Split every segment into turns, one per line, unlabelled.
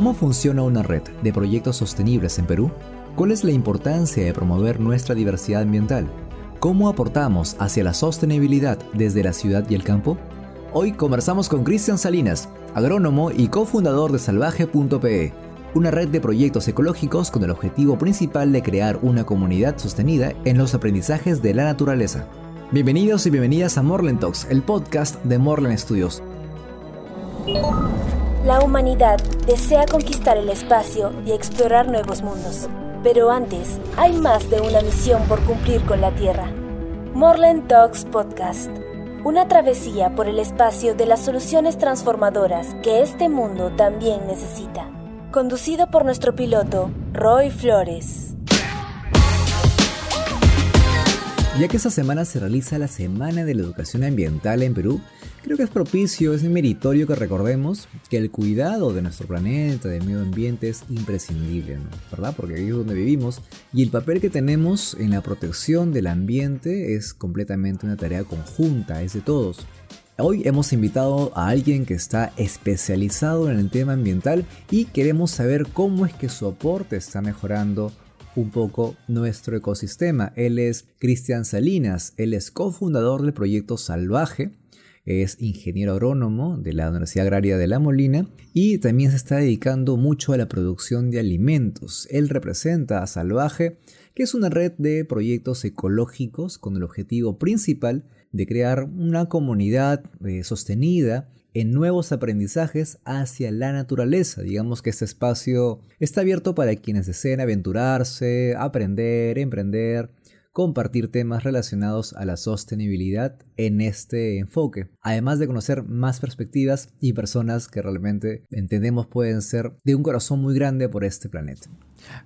¿Cómo funciona una red de proyectos sostenibles en Perú? ¿Cuál es la importancia de promover nuestra diversidad ambiental? ¿Cómo aportamos hacia la sostenibilidad desde la ciudad y el campo? Hoy conversamos con Cristian Salinas, agrónomo y cofundador de salvaje.pe, una red de proyectos ecológicos con el objetivo principal de crear una comunidad sostenida en los aprendizajes de la naturaleza. Bienvenidos y bienvenidas a Morland Talks, el podcast de Morland Studios.
La humanidad desea conquistar el espacio y explorar nuevos mundos. Pero antes, hay más de una misión por cumplir con la Tierra. Morland Talks Podcast. Una travesía por el espacio de las soluciones transformadoras que este mundo también necesita. Conducido por nuestro piloto, Roy Flores.
Ya que esta semana se realiza la Semana de la Educación Ambiental en Perú, creo que es propicio, es meritorio que recordemos que el cuidado de nuestro planeta, del medio ambiente es imprescindible, ¿verdad? Porque ahí es donde vivimos y el papel que tenemos en la protección del ambiente es completamente una tarea conjunta, es de todos. Hoy hemos invitado a alguien que está especializado en el tema ambiental y queremos saber cómo es que su aporte está mejorando un poco nuestro ecosistema. Él es Cristian Salinas, él es cofundador del proyecto Salvaje, es ingeniero agrónomo de la Universidad Agraria de La Molina y también se está dedicando mucho a la producción de alimentos. Él representa a Salvaje, que es una red de proyectos ecológicos con el objetivo principal de crear una comunidad eh, sostenida en nuevos aprendizajes hacia la naturaleza. Digamos que este espacio está abierto para quienes deseen aventurarse, aprender, emprender, compartir temas relacionados a la sostenibilidad en este enfoque, además de conocer más perspectivas y personas que realmente entendemos pueden ser de un corazón muy grande por este planeta.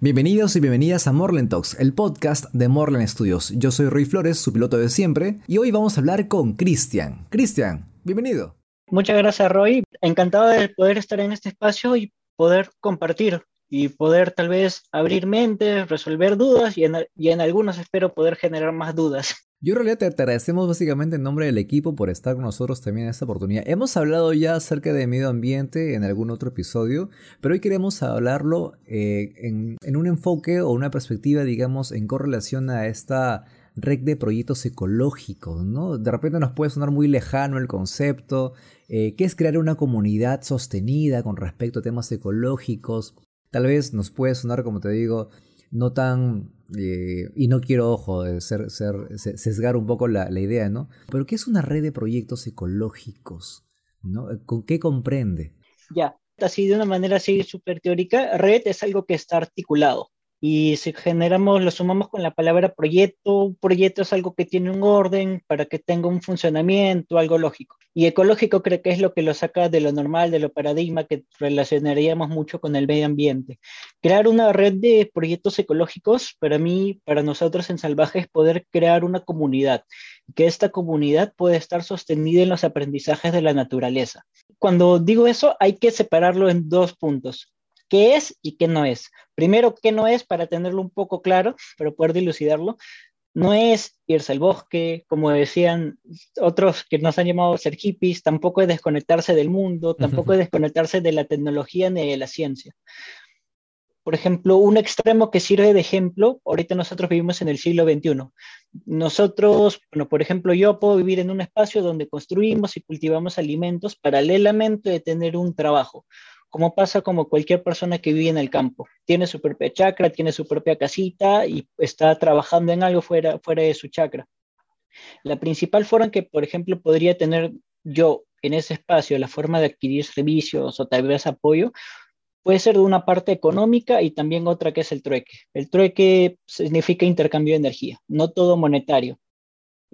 Bienvenidos y bienvenidas a Morland Talks, el podcast de Morland Studios. Yo soy Rui Flores, su piloto de siempre, y hoy vamos a hablar con Cristian. Cristian, bienvenido.
Muchas gracias, Roy. Encantado de poder estar en este espacio y poder compartir y poder tal vez abrir mente, resolver dudas y en, y en algunos espero poder generar más dudas.
Yo en realidad te, agradecemos básicamente en nombre del equipo por estar con nosotros también en esta oportunidad. Hemos hablado ya acerca de medio ambiente en algún otro episodio, pero hoy queremos hablarlo eh, en, en un enfoque o una perspectiva, digamos, en correlación a esta red de proyectos ecológicos, ¿no? De repente nos puede sonar muy lejano el concepto, eh, ¿qué es crear una comunidad sostenida con respecto a temas ecológicos? Tal vez nos puede sonar, como te digo, no tan... Eh, y no quiero, ojo, ser, ser, sesgar un poco la, idea, ¿no? Pero ¿qué es una red de proyectos ecológicos? ¿no? ¿Con qué comprende?
Ya, así de una manera así súper teórica, red es algo que está articulado. Y si generamos, lo sumamos con la palabra proyecto, proyecto es algo que tiene un orden para que tenga un funcionamiento, algo lógico. Y ecológico creo que es lo que lo saca de lo normal, de lo paradigma que relacionaríamos mucho con el medio ambiente. Crear una red de proyectos ecológicos, para mí, para nosotros en Salvaje, es poder crear una comunidad, que esta comunidad puede estar sostenida en los aprendizajes de la naturaleza. Cuando digo eso, hay que separarlo en dos puntos qué es y qué no es. Primero, qué no es para tenerlo un poco claro, para poder dilucidarlo. No es irse al bosque, como decían otros que nos han llamado ser hippies, tampoco es desconectarse del mundo, tampoco es desconectarse de la tecnología ni de la ciencia. Por ejemplo, un extremo que sirve de ejemplo, ahorita nosotros vivimos en el siglo XXI. Nosotros, bueno, por ejemplo, yo puedo vivir en un espacio donde construimos y cultivamos alimentos paralelamente de tener un trabajo como pasa como cualquier persona que vive en el campo. Tiene su propia chacra, tiene su propia casita y está trabajando en algo fuera, fuera de su chacra. La principal forma que, por ejemplo, podría tener yo en ese espacio la forma de adquirir servicios o tal vez apoyo, puede ser de una parte económica y también otra que es el trueque. El trueque significa intercambio de energía, no todo monetario.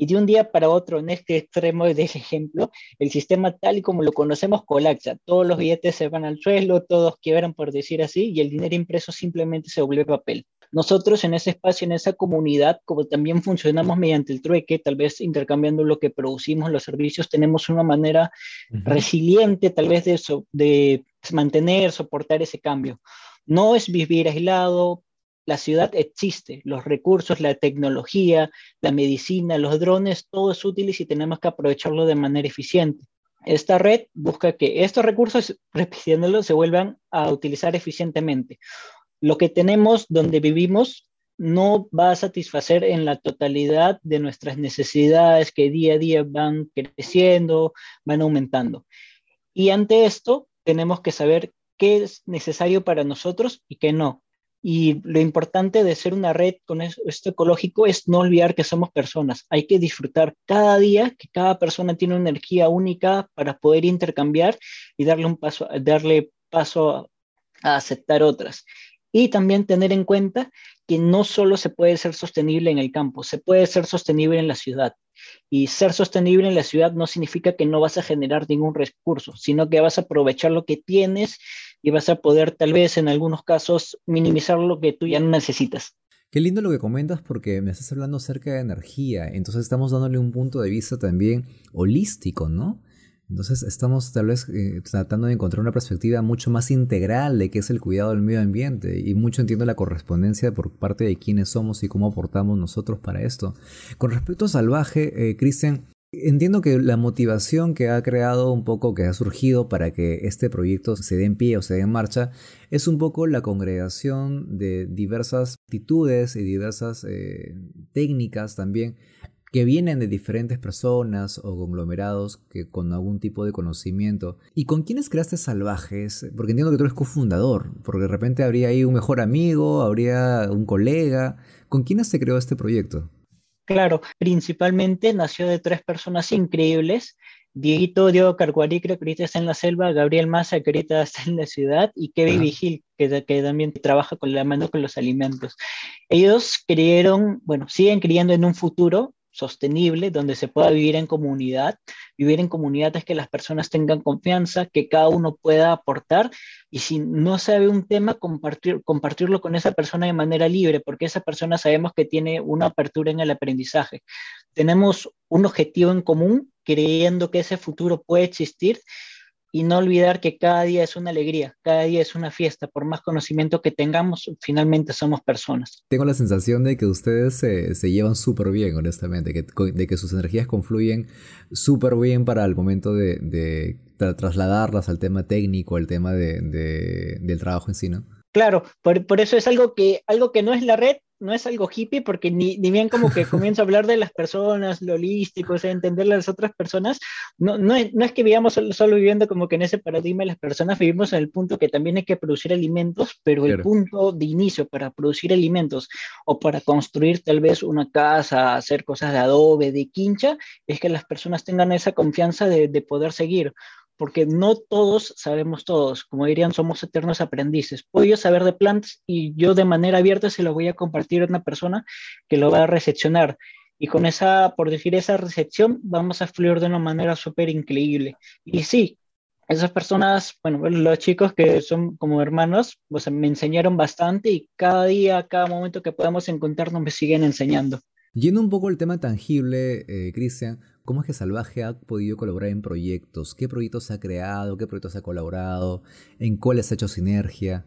Y de un día para otro, en este extremo del ejemplo, el sistema tal y como lo conocemos colapsa. Todos los billetes se van al suelo, todos quiebran, por decir así, y el dinero impreso simplemente se vuelve papel. Nosotros en ese espacio, en esa comunidad, como también funcionamos mediante el trueque, tal vez intercambiando lo que producimos, los servicios, tenemos una manera resiliente tal vez de, de mantener, soportar ese cambio. No es vivir aislado, la ciudad existe, los recursos, la tecnología, la medicina, los drones, todo es útil y tenemos que aprovecharlo de manera eficiente. Esta red busca que estos recursos, repitiéndolo, se vuelvan a utilizar eficientemente. Lo que tenemos donde vivimos no va a satisfacer en la totalidad de nuestras necesidades que día a día van creciendo, van aumentando. Y ante esto, tenemos que saber qué es necesario para nosotros y qué no. Y lo importante de ser una red con esto ecológico es no olvidar que somos personas. Hay que disfrutar cada día, que cada persona tiene una energía única para poder intercambiar y darle un paso, darle paso a aceptar otras. Y también tener en cuenta que no solo se puede ser sostenible en el campo, se puede ser sostenible en la ciudad. Y ser sostenible en la ciudad no significa que no vas a generar ningún recurso, sino que vas a aprovechar lo que tienes y vas a poder tal vez en algunos casos minimizar lo que tú ya necesitas.
Qué lindo lo que comentas porque me estás hablando acerca de energía, entonces estamos dándole un punto de vista también holístico, ¿no? Entonces estamos tal vez eh, tratando de encontrar una perspectiva mucho más integral de qué es el cuidado del medio ambiente y mucho entiendo la correspondencia por parte de quiénes somos y cómo aportamos nosotros para esto. Con respecto a Salvaje, eh, Cristian, entiendo que la motivación que ha creado un poco, que ha surgido para que este proyecto se dé en pie o se dé en marcha, es un poco la congregación de diversas actitudes y diversas eh, técnicas también que vienen de diferentes personas o conglomerados que con algún tipo de conocimiento. ¿Y con quiénes creaste Salvajes? Porque entiendo que tú eres cofundador, porque de repente habría ahí un mejor amigo, habría un colega. ¿Con quiénes se creó este proyecto?
Claro, principalmente nació de tres personas increíbles. Dieguito Diego Carguarí, creo que ahorita está en la selva, Gabriel Massa, que ahorita está en la ciudad, y Kevin Vigil, que, que, también trabaja con la mano con los alimentos. Ellos creyeron, bueno, siguen creyendo en un futuro sostenible, donde se pueda vivir en comunidad. Vivir en comunidad es que las personas tengan confianza, que cada uno pueda aportar y si no sabe un tema, compartir, compartirlo con esa persona de manera libre, porque esa persona sabemos que tiene una apertura en el aprendizaje. Tenemos un objetivo en común, creyendo que ese futuro puede existir y no olvidar que cada día es una alegría, cada día es una fiesta, por más conocimiento que tengamos, finalmente somos personas.
Tengo la sensación de que ustedes se, llevan súper bien, honestamente, que, de que sus energías confluyen súper bien para el momento de, trasladarlas al tema técnico, al tema del trabajo en sí, ¿no?
Claro, por, por, eso es algo que, algo que no es la red, no es algo hippie, porque ni, ni bien como que comienzo a hablar de las personas, lo holístico, o sea, entender las otras personas, no, no, es, no es que vivamos solo, viviendo como que en ese paradigma de las personas, vivimos en el punto que también hay que producir alimentos, pero el punto de inicio para producir alimentos o para construir tal vez una casa, hacer cosas de adobe, de quincha, es que las personas tengan esa confianza de, de poder seguir porque no todos sabemos todos, como dirían, somos eternos aprendices. Puedo yo saber de plantas y yo de manera abierta se lo voy a compartir a una persona que lo va a recepcionar. Y con esa, por decir esa recepción, vamos a fluir de una manera súper increíble. Y sí, esas personas, bueno, los chicos que son como hermanos, pues me enseñaron bastante y cada día, cada momento que podamos encontrarnos me siguen enseñando.
Yendo un poco al tema tangible, eh, Cristian, ¿Cómo es que Salvaje ha podido colaborar en proyectos? ¿Qué proyectos ha creado? ¿Qué proyectos ha colaborado? ¿En cuáles ha hecho sinergia?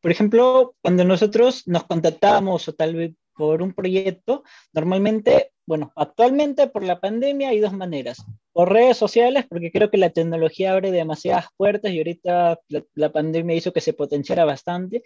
Por ejemplo, cuando nosotros nos contactamos o tal vez por un proyecto, normalmente, bueno, actualmente por la pandemia hay dos maneras. Por redes sociales, porque creo que la tecnología abre demasiadas puertas y ahorita la, pandemia hizo que se potenciara bastante,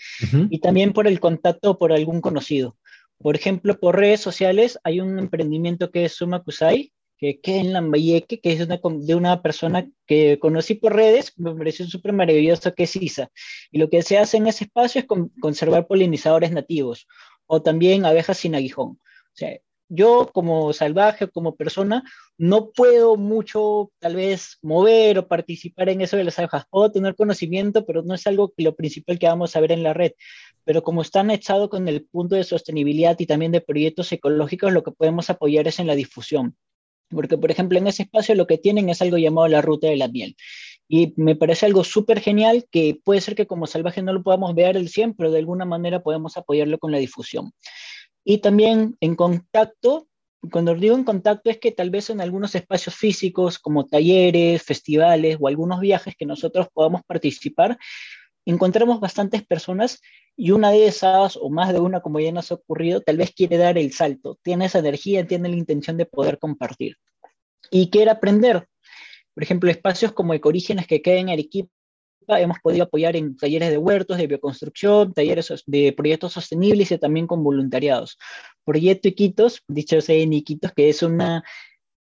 y también por el contacto por algún conocido. Por ejemplo, por redes sociales hay un emprendimiento que es Suma Kusai, que, en Lambayeque, que es de una persona que conocí por redes, me pareció súper maravilloso, que es ISA. Y lo que se hace en ese espacio es conservar polinizadores nativos o también abejas sin aguijón. O sea, yo como salvaje, como persona, no puedo mucho tal vez mover o participar en eso de las abejas. Puedo tener conocimiento, pero no es algo que lo principal que vamos a ver en la red. Pero como están echados con el punto de sostenibilidad y también de proyectos ecológicos, lo que podemos apoyar es en la difusión. Porque, por ejemplo, en ese espacio lo que tienen es algo llamado la ruta de la miel. Y me parece algo súper genial que puede ser que como salvaje no lo podamos ver el 100, pero de alguna manera podemos apoyarlo con la difusión. Y también en contacto, cuando digo en contacto es que tal vez en algunos espacios físicos como talleres, festivales o algunos viajes que nosotros podamos participar, encontramos bastantes personas y una de esas, o más de una, como ya nos ha ocurrido, tal vez quiere dar el salto, tiene esa energía, tiene la intención de poder compartir y quiere aprender. Por ejemplo, espacios como Ecorígenes que queden en Arequipa hemos podido apoyar en talleres de huertos, de bioconstrucción, talleres de proyectos sostenibles y también con voluntariados. Proyecto Iquitos, dicho sea en Iquitos, que es una,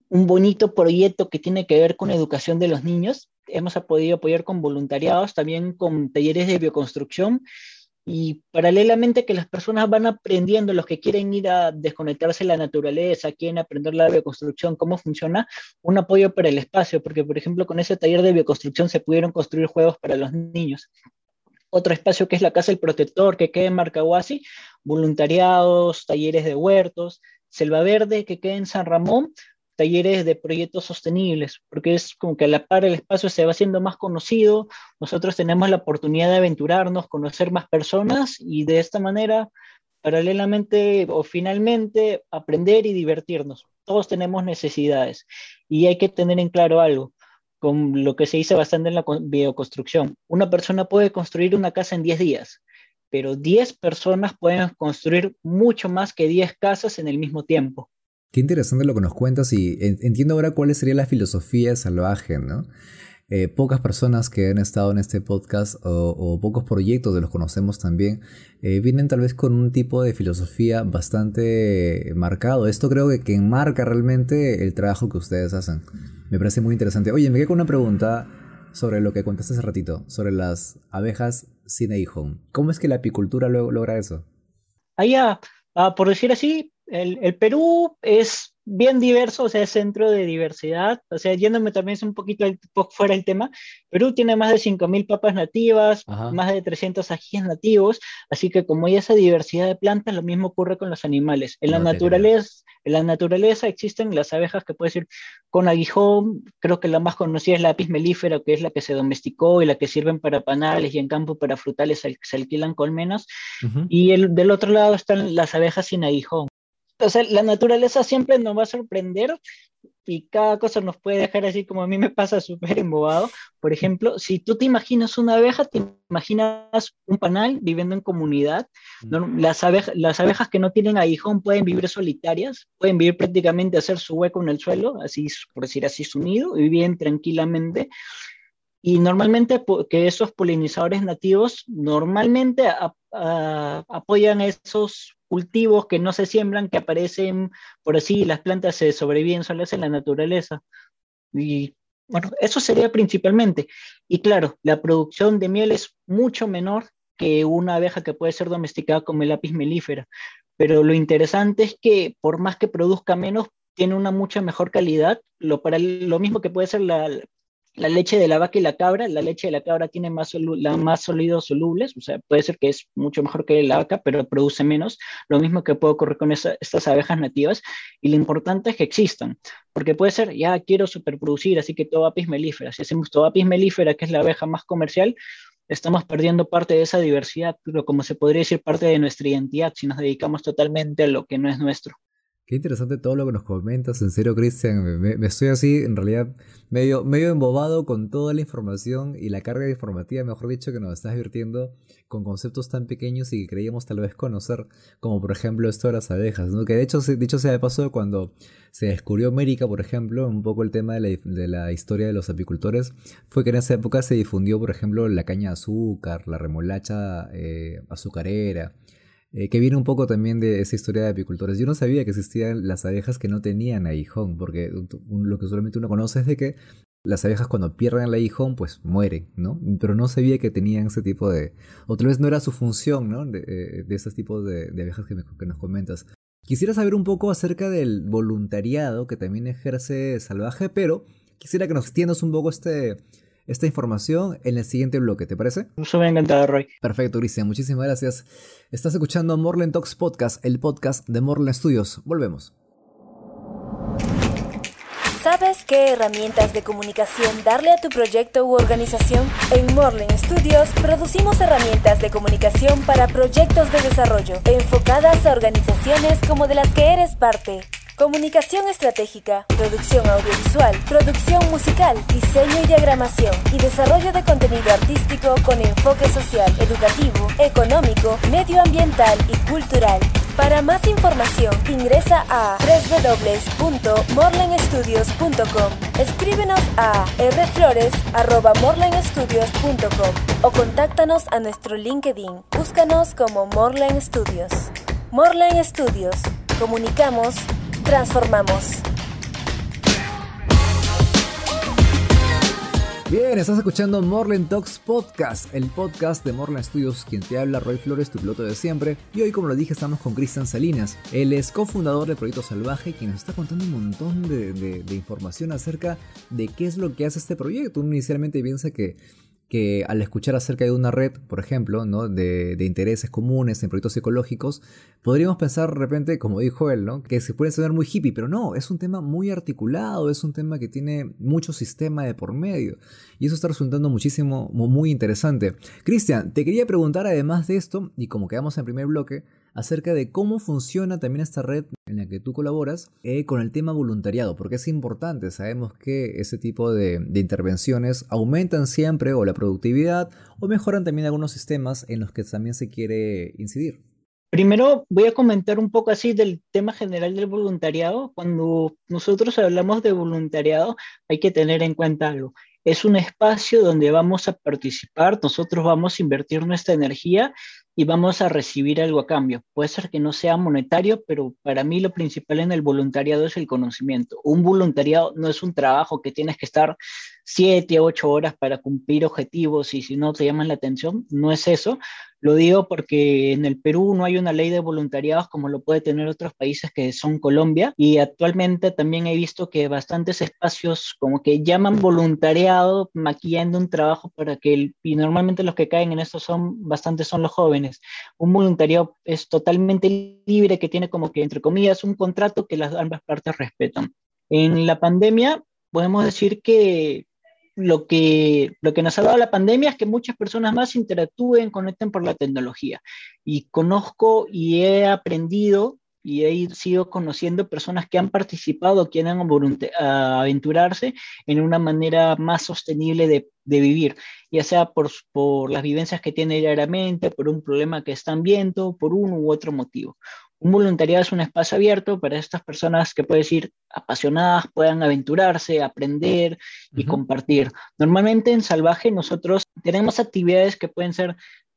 un bonito proyecto que tiene que ver con educación de los niños. Hemos podido apoyar con voluntariados, también con talleres de bioconstrucción y paralelamente que las personas van aprendiendo, los que quieren ir a desconectarse de la naturaleza, quieren aprender la bioconstrucción, cómo funciona, un apoyo para el espacio, porque por ejemplo con ese taller de bioconstrucción se pudieron construir juegos para los niños. Otro espacio que es la Casa del Protector, que queda en Marcahuasi, voluntariados, talleres de huertos, Selva Verde, que queda en San Ramón, talleres de proyectos sostenibles, porque es como que a la par el espacio se va haciendo más conocido, nosotros tenemos la oportunidad de aventurarnos, conocer más personas y de esta manera, paralelamente o finalmente, aprender y divertirnos. Todos tenemos necesidades y hay que tener en claro algo, con lo que se dice bastante en la bioconstrucción. Una persona puede construir una casa en 10 días, pero 10 personas pueden construir mucho más que 10 casas en el mismo tiempo.
Qué interesante lo que nos cuentas y entiendo ahora cuál sería la filosofía salvaje, ¿no? Eh, pocas personas que han estado en este podcast o, pocos proyectos de los conocemos también eh, vienen tal vez con un tipo de filosofía bastante marcado. Esto creo que, que enmarca realmente el trabajo que ustedes hacen. Me parece muy interesante. Oye, me quedé con una pregunta sobre lo que contaste hace ratito, sobre las abejas sin aguijón. ¿Cómo es que la apicultura logra eso?
Allá, ah, por decir así, el, Perú es bien diverso, o sea, es centro de diversidad, o sea, yéndome también un poquito fuera del tema, Perú tiene más de 5.000 papas nativas, más de 300 ajíes nativos, así que como hay esa diversidad de plantas, lo mismo ocurre con los animales. En la, naturaleza, en la naturaleza existen las abejas que puede ser con aguijón, creo que la más conocida es la apis melífera, que es la que se domesticó y la que sirven para panales y en campo para frutales se, alquilan colmenas, y el, del otro lado están las abejas sin aguijón o sea, la naturaleza siempre nos va a sorprender y cada cosa nos puede dejar así como a mí me pasa súper embobado. Por ejemplo, si tú te imaginas una abeja, te imaginas un panal viviendo en comunidad. Las, las abejas que no tienen aguijón pueden vivir solitarias, pueden vivir prácticamente, hacer su hueco en el suelo, así por decir así su nido, y viven tranquilamente. Y normalmente que esos polinizadores nativos normalmente apoyan esos cultivos que no se siembran, que aparecen por así, las plantas se sobreviven solas en la naturaleza. Y bueno, eso sería principalmente. Y claro, la producción de miel es mucho menor que una abeja que puede ser domesticada como el lápiz melífera. Pero lo interesante es que por más que produzca menos, tiene una mucha mejor calidad, lo, para lo mismo que puede ser la, la leche de la vaca y la cabra, la leche de la cabra tiene más, la, más sólidos solubles, o sea, puede ser que es mucho mejor que la vaca, pero produce menos, lo mismo que puede ocurrir con estas abejas nativas, y lo importante es que existan, porque puede ser, ya quiero superproducir, así que todo apis melífera, si hacemos todo apis melífera, que es la abeja más comercial, estamos perdiendo parte de esa diversidad, pero como se podría decir, parte de nuestra identidad, si nos dedicamos totalmente a lo que no es nuestro.
Qué interesante todo lo que nos comentas, en serio, Cristian. Me, estoy así, en realidad, medio, medio embobado con toda la información y la carga informativa, mejor dicho, que nos estás virtiendo con conceptos tan pequeños y que creíamos tal vez conocer, como por ejemplo esto de las abejas, ¿no? Que de hecho, dicho sea de paso, cuando se descubrió América, por ejemplo, un poco el tema de la, historia de los apicultores, fue que en esa época se difundió, por ejemplo, la caña de azúcar, la remolacha eh, azucarera eh, que viene un poco también de esa historia de apicultores. Yo no sabía que existían las abejas que no tenían aguijón, porque lo que solamente uno conoce es de que las abejas cuando pierden el aguijón, pues mueren, ¿no? Pero no sabía que tenían ese tipo de... O tal vez no era su función, ¿no? De, eh, de esos tipos de, abejas que, que nos comentas. Quisiera saber un poco acerca del voluntariado que también ejerce Salvaje, pero quisiera que nos extiendas un poco este, esta información en el siguiente bloque, ¿te parece?
Eso me ha encantado, Roy.
Perfecto, Cristian, muchísimas gracias. Estás escuchando Morland Talks Podcast, el podcast de Morland Studios. Volvemos.
¿Sabes qué herramientas de comunicación darle a tu proyecto u organización? En Morland Studios producimos herramientas de comunicación para proyectos de desarrollo enfocadas a organizaciones como de las que eres parte. Comunicación estratégica, producción audiovisual, producción musical, diseño y diagramación y desarrollo de contenido artístico con enfoque social, educativo, económico, medioambiental y cultural. Para más información ingresa a www.morlenstudios.com. Escríbenos a rflores.morlenstudios.com o contáctanos a nuestro LinkedIn. Búscanos como Morlen Studios. Morlen Studios. Comunicamos, transformamos.
Bien, estás escuchando Morland Talks Podcast, el podcast de Morland Studios, quien te habla, Roy Flores, tu piloto de siempre. Y hoy, como lo dije, estamos con Cristian Salinas. Él es cofundador del Proyecto Salvaje, quien nos está contando un montón de, de información acerca de qué es lo que hace este proyecto. Uno inicialmente piensa que que al escuchar acerca de una red, por ejemplo, ¿no? de, intereses comunes en proyectos ecológicos, podríamos pensar de repente, como dijo él, ¿no? que se puede sonar muy hippie, pero no, es un tema muy articulado, es un tema que tiene mucho sistema de por medio. Y eso está resultando muchísimo, muy interesante. Cristian, te quería preguntar además de esto, y como quedamos en primer bloque, acerca de cómo funciona también esta red en la que tú colaboras eh, con el tema voluntariado, porque es importante, sabemos que ese tipo de, intervenciones aumentan siempre o la productividad o mejoran también algunos sistemas en los que también se quiere incidir.
Primero voy a comentar un poco así del tema general del voluntariado. Cuando nosotros hablamos de voluntariado hay que tener en cuenta algo. Es un espacio donde vamos a participar, nosotros vamos a invertir nuestra energía y vamos a recibir algo a cambio. Puede ser que no sea monetario, pero para mí lo principal en el voluntariado es el conocimiento. Un voluntariado no es un trabajo que tienes que estar siete, ocho horas para cumplir objetivos y si no te llaman la atención, no es eso. Lo digo porque en el Perú no hay una ley de voluntariados como lo puede tener otros países que son Colombia y actualmente también he visto que bastantes espacios como que llaman voluntariado maquillando un trabajo para que el, y normalmente los que caen en esto son bastantes son los jóvenes. Un voluntariado es totalmente libre que tiene como que entre comillas un contrato que las ambas partes respetan. En la pandemia podemos decir que lo que, lo que nos ha dado la pandemia es que muchas personas más interactúen, conecten por la tecnología. Y conozco y he aprendido y he sido conociendo personas que han participado, quieren aventurarse en una manera más sostenible de, de vivir, ya sea por, por las vivencias que tienen diariamente, por un problema que están viendo, por uno u otro motivo. Un voluntariado es un espacio abierto para estas personas que puedes ir apasionadas, puedan aventurarse, aprender y compartir. Normalmente en Salvaje nosotros tenemos actividades que pueden ser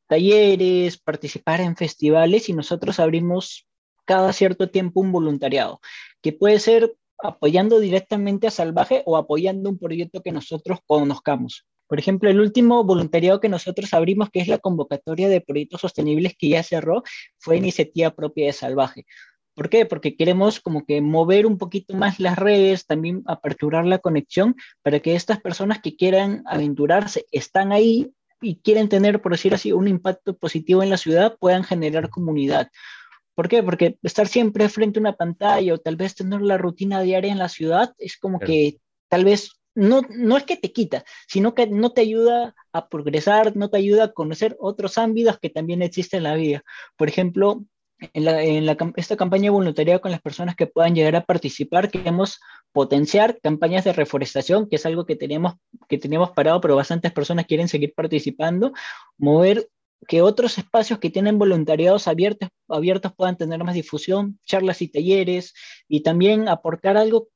talleres, participar en festivales y nosotros abrimos cada cierto tiempo un voluntariado, que puede ser apoyando directamente a Salvaje o apoyando un proyecto que nosotros conozcamos. Por ejemplo, el último voluntariado que nosotros abrimos, que es la convocatoria de proyectos sostenibles que ya cerró, fue iniciativa propia de Salvaje. ¿Por qué? Porque queremos como que mover un poquito más las redes, también aperturar la conexión para que estas personas que quieran aventurarse, están ahí y quieren tener, por decir así, un impacto positivo en la ciudad, puedan generar comunidad. ¿Por qué? Porque estar siempre frente a una pantalla o tal vez tener la rutina diaria en la ciudad es como que tal vez no, no es que te quita, sino que no te ayuda a progresar, no te ayuda a conocer otros ámbitos que también existen en la vida. Por ejemplo, en, esta campaña de voluntariado con las personas que puedan llegar a participar, queremos potenciar campañas de reforestación, que es algo que tenemos, que teníamos parado, pero bastantes personas quieren seguir participando, mover que otros espacios que tienen voluntariados abiertos, abiertos puedan tener más difusión, charlas y talleres, y también aportar algo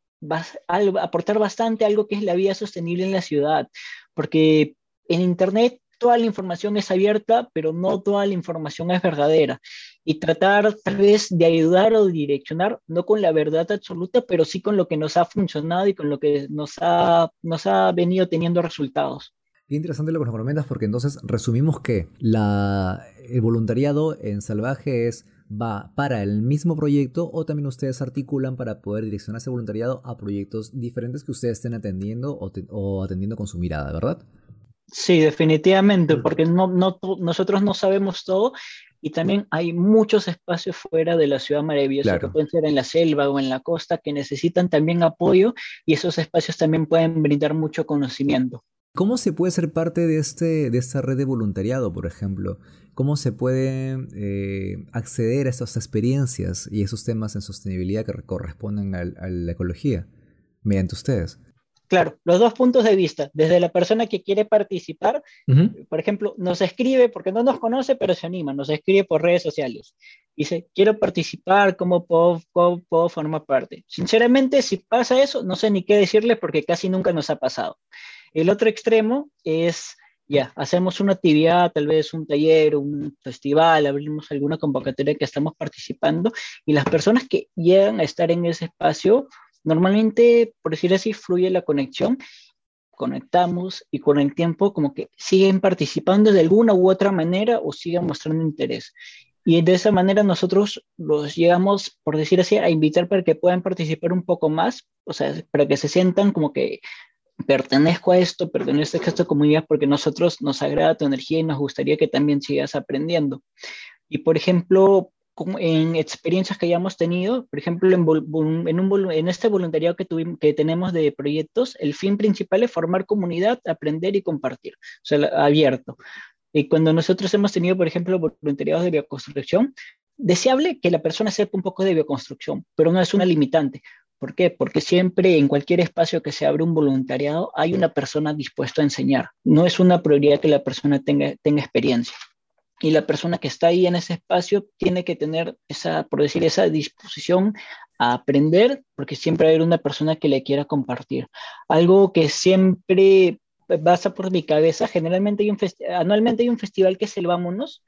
aportar bastante algo que es la vida sostenible en la ciudad, porque en Internet toda la información es abierta, pero no toda la información es verdadera. Y tratar tal vez de ayudar o direccionar, no con la verdad absoluta, pero sí con lo que nos ha funcionado y con lo que nos ha, nos ha venido teniendo resultados.
Qué interesante lo que nos comentas porque entonces resumimos que la, el voluntariado en Salvaje es va para el mismo proyecto o también ustedes articulan para poder direccionar ese voluntariado a proyectos diferentes que ustedes estén atendiendo o, atendiendo con su mirada, ¿verdad?
Sí, definitivamente, porque no, no, nosotros no sabemos todo y también hay muchos espacios fuera de la ciudad maravillosa que pueden ser en la selva o en la costa que necesitan también apoyo y esos espacios también pueden brindar mucho conocimiento.
¿Cómo se puede ser parte de, este, de esta red de voluntariado, por ejemplo? ¿Cómo se puede eh, acceder a estas experiencias y esos temas en sostenibilidad que corresponden a, la ecología mediante ustedes?
claro, los dos puntos de vista, desde la persona que quiere participar, por ejemplo, nos escribe porque no nos conoce, pero se anima, nos escribe por redes sociales. Dice, quiero participar, ¿cómo puedo, puedo formar parte? Sinceramente, si pasa eso, no sé ni qué decirle porque casi nunca nos ha pasado. El otro extremo es ya, hacemos una actividad, tal vez un taller, un festival, abrimos alguna convocatoria que estamos participando y las personas que llegan a estar en ese espacio, normalmente, por decir así, fluye la conexión, conectamos y con el tiempo como que siguen participando de alguna u otra manera o siguen mostrando interés. Y de esa manera nosotros los llegamos, por decir así, a invitar para que puedan participar un poco más, o sea, para que se sientan como que pertenezco a esto, pertenezco a esta comunidad porque nosotros nos agrada tu energía y nos gustaría que también sigas aprendiendo. Y por ejemplo, en experiencias que hayamos tenido, por ejemplo, en, este voluntariado que, que tenemos de proyectos, el fin principal es formar comunidad, aprender y compartir, o sea, abierto. Y cuando nosotros hemos tenido, por ejemplo, voluntariados de bioconstrucción, deseable que la persona sepa un poco de bioconstrucción, pero no es una limitante, ¿Por qué? Porque siempre en cualquier espacio que se abre un voluntariado hay una persona dispuesta a enseñar. No es una prioridad que la persona tenga, tenga experiencia. Y la persona que está ahí en ese espacio tiene que tener esa, por decir, esa disposición a aprender, porque siempre hay una persona que le quiera compartir. Algo que siempre pasa por mi cabeza, generalmente hay un anualmente hay un festival que es el Vámonos,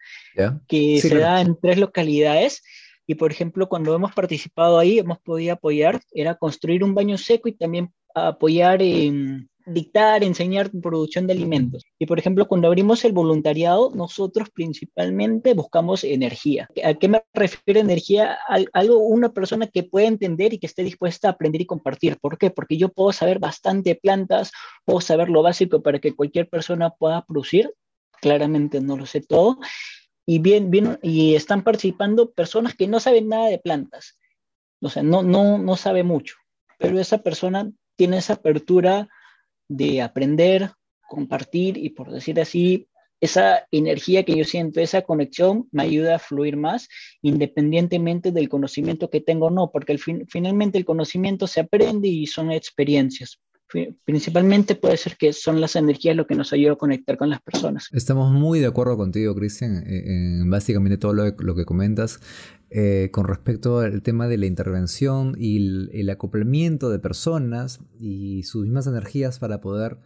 que se da en tres localidades y por ejemplo, cuando hemos participado ahí, hemos podido apoyar, era construir un baño seco y también apoyar en dictar, enseñar producción de alimentos. Y por ejemplo, cuando abrimos el voluntariado, nosotros principalmente buscamos energía. ¿A qué me refiero energía? algo, una persona que pueda entender y que esté dispuesta a aprender y compartir. ¿Por qué? Porque yo puedo saber bastante plantas, puedo saber lo básico para que cualquier persona pueda producir. Claramente no lo sé todo y, bien, bien, y están participando personas que no saben nada de plantas, o sea, no, no, no sabe mucho, pero esa persona tiene esa apertura de aprender, compartir y por decir así, esa energía que yo siento, esa conexión me ayuda a fluir más independientemente del conocimiento que tengo o no, porque finalmente el conocimiento se aprende y son experiencias principalmente puede ser que son las energías lo que nos ayuda a conectar con las personas.
Estamos muy de acuerdo contigo, Cristian, en básicamente todo lo, que comentas eh, con respecto al tema de la intervención y el, acoplamiento de personas y sus mismas energías para poder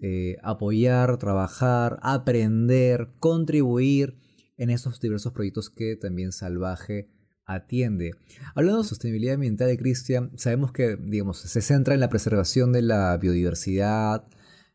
eh, apoyar, trabajar, aprender, contribuir en esos diversos proyectos que también Salvaje atiende. Hablando de sostenibilidad ambiental, Cristian, sabemos que digamos, se centra en la preservación de la biodiversidad,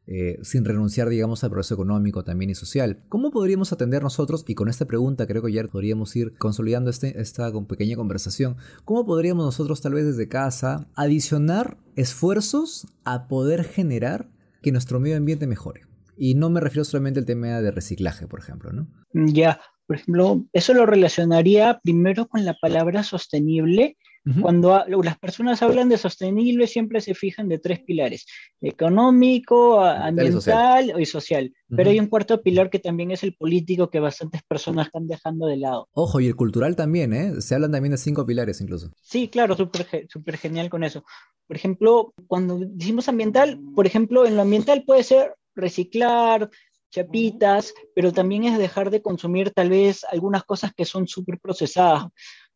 eh, sin renunciar, digamos, al progreso económico también y social. ¿Cómo podríamos atender nosotros, y con esta pregunta creo que ya podríamos ir consolidando este, esta pequeña conversación, cómo podríamos nosotros tal vez desde casa adicionar esfuerzos a poder generar que nuestro medio ambiente mejore? Y no me refiero solamente al tema de reciclaje, por ejemplo, ¿no?
Ya, por ejemplo, eso lo relacionaría primero con la palabra sostenible. Cuando las personas hablan de sostenible, siempre se fijan de tres pilares, económico, ambiental y social. Pero hay un cuarto pilar que también es el político que bastantes personas están dejando de lado.
Ojo, y el cultural también, ¿eh? Se hablan también de cinco pilares incluso.
Sí, claro, súper super genial con eso. Por ejemplo, cuando decimos ambiental, por ejemplo, en lo ambiental puede ser reciclar, chapitas, pero también es dejar de consumir tal vez algunas cosas que son súper procesadas,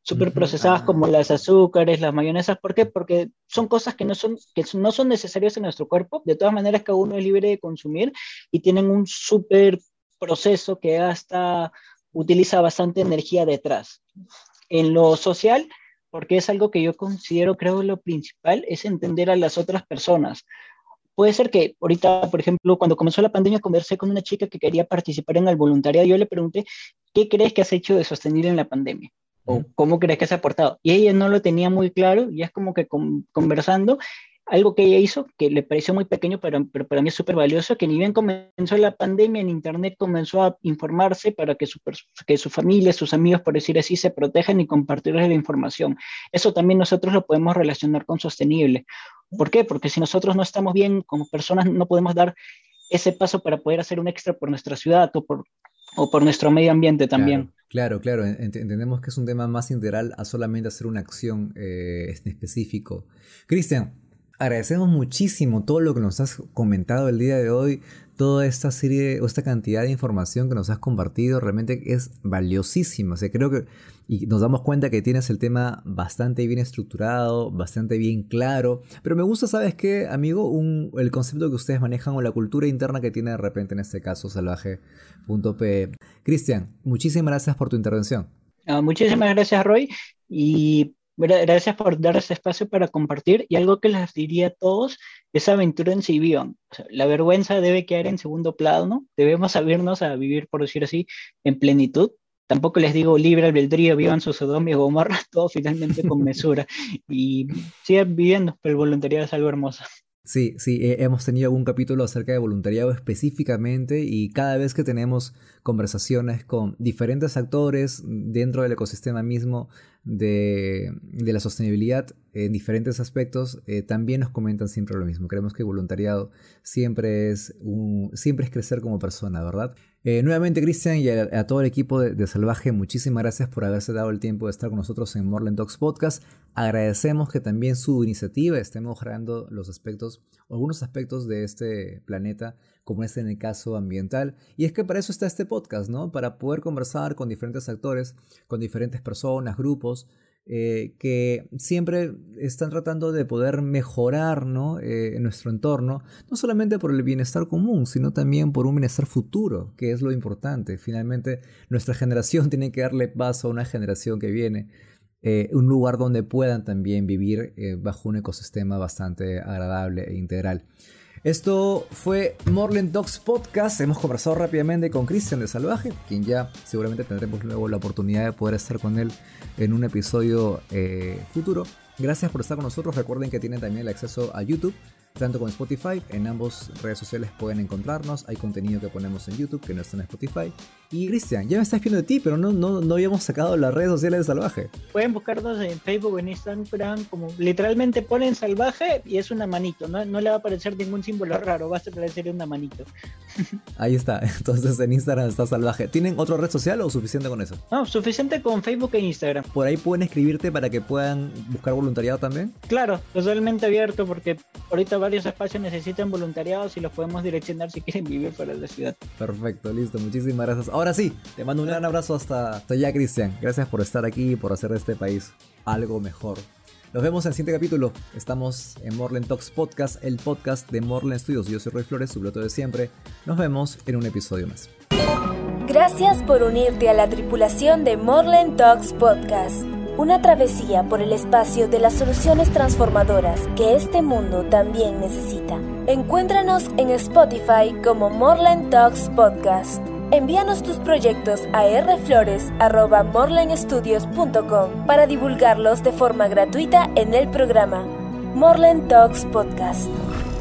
súper procesadas como las azúcares, las mayonesas. ¿Por qué? Porque son cosas que no son, que no son necesarias en nuestro cuerpo. De todas maneras, cada uno es libre de consumir y tienen un súper proceso que hasta utiliza bastante energía detrás. En lo social, porque es algo que yo considero, creo, lo principal, es entender a las otras personas. Puede ser que ahorita, por ejemplo, cuando comenzó la pandemia, conversé con una chica que quería participar en el voluntariado. Yo le pregunté, ¿qué crees que has hecho de sostenible en la pandemia? ¿O cómo crees que has aportado? Y ella no lo tenía muy claro, y es como que conversando, algo que ella hizo que le pareció muy pequeño, pero, pero para mí es súper valioso, que ni bien comenzó la pandemia, en Internet comenzó a informarse para que su, que su familia, sus amigos, por decir así, se protejan y compartirles la información. Eso también nosotros lo podemos relacionar con sostenible. ¿Por qué? Porque si nosotros no estamos bien como personas, no podemos dar ese paso para poder hacer un extra por nuestra ciudad o por, o por nuestro medio ambiente también.
Claro, claro, entendemos que es un tema más integral a solamente hacer una acción eh, en específico. Cristian, Agradecemos muchísimo todo lo que nos has comentado el día de hoy, toda esta serie o esta cantidad de información que nos has compartido, realmente es valiosísima. O sea, creo que y nos damos cuenta que tienes el tema bastante bien estructurado, bastante bien claro. Pero me gusta, ¿sabes qué, amigo? el concepto que ustedes manejan o la cultura interna que tiene de repente en este caso salvaje.p. Cristian, muchísimas gracias por tu intervención.
Ah, muchísimas gracias, Roy. Y Gracias por dar este espacio para compartir. Y algo que les diría a todos es aventura en sí la vergüenza debe quedar en segundo plano. Debemos abrirnos a vivir, por decir así, en plenitud. Tampoco les digo libre albedrío, vivan su Sodoma y Gomorra, todo finalmente con mesura. Y sigan viviendo, pero el voluntariado es algo hermoso.
Sí, sí, eh, hemos tenido algún capítulo acerca de voluntariado específicamente y cada vez que tenemos conversaciones con diferentes actores dentro del ecosistema mismo de, la sostenibilidad en diferentes aspectos, eh, también nos comentan siempre lo mismo. Creemos que voluntariado siempre es, siempre es crecer como persona, ¿verdad? Eh, nuevamente, Cristian, y a, todo el equipo de, Salvaje, muchísimas gracias por haberse dado el tiempo de estar con nosotros en Morland Talks Podcast. Agradecemos que también su iniciativa esté mejorando los aspectos, algunos aspectos de este planeta, como es en el caso ambiental. Y es que para eso está este podcast, ¿no? Para poder conversar con diferentes actores, con diferentes personas, grupos, eh, que siempre están tratando de poder mejorar ¿no? Eh, nuestro entorno, no solamente por el bienestar común, sino también por un bienestar futuro, que es lo importante. Finalmente, nuestra generación tiene que darle paso a una generación que viene, eh, un lugar donde puedan también vivir bajo un ecosistema bastante agradable e integral. Esto fue Morland Dogs Podcast. Hemos conversado rápidamente con Cristian de Salvaje, quien ya seguramente tendremos luego la oportunidad de poder estar con él en un episodio eh, futuro. Gracias por estar con nosotros. Recuerden que tienen también el acceso a YouTube tanto con Spotify. En ambas redes sociales pueden encontrarnos. Hay contenido que ponemos en YouTube que no está en Spotify. Y Cristian, ya me estás viendo de ti, pero no, no, no habíamos sacado las redes sociales de Salvaje.
Pueden buscarnos en Facebook en Instagram como literalmente ponen Salvaje y es una manito. No, no le va a aparecer ningún símbolo raro, va a aparecer una manito.
Ahí está, entonces en Instagram está Salvaje. ¿Tienen otra red social o suficiente con eso?
No, suficiente con Facebook e Instagram.
¿Por ahí pueden escribirte para que puedan buscar voluntariado también?
Claro, totalmente abierto porque ahorita varios espacios necesitan voluntariados y los podemos direccionar si quieren vivir fuera de la ciudad.
Perfecto, listo, muchísimas gracias. Ahora sí, te mando un gran abrazo hasta, hasta allá, Cristian. Gracias por estar aquí y por hacer de este país algo mejor. Nos vemos en el siguiente capítulo. Estamos en Morland Talks Podcast, el podcast de Morland Studios. Yo soy Roy Flores, su piloto de siempre. Nos vemos en un episodio más.
Gracias por unirte a la tripulación de Morland Talks Podcast. Una travesía por el espacio de las soluciones transformadoras que este mundo también necesita. Encuéntranos en Spotify como Morland Talks Podcast. Envíanos tus proyectos a rflores.morlandstudios.com para divulgarlos de forma gratuita en el programa Morland Talks Podcast.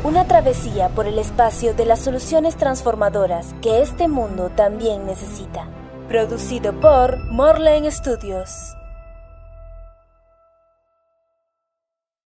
Una travesía por el espacio de las soluciones transformadoras que este mundo también necesita. Producido por Morland Studios.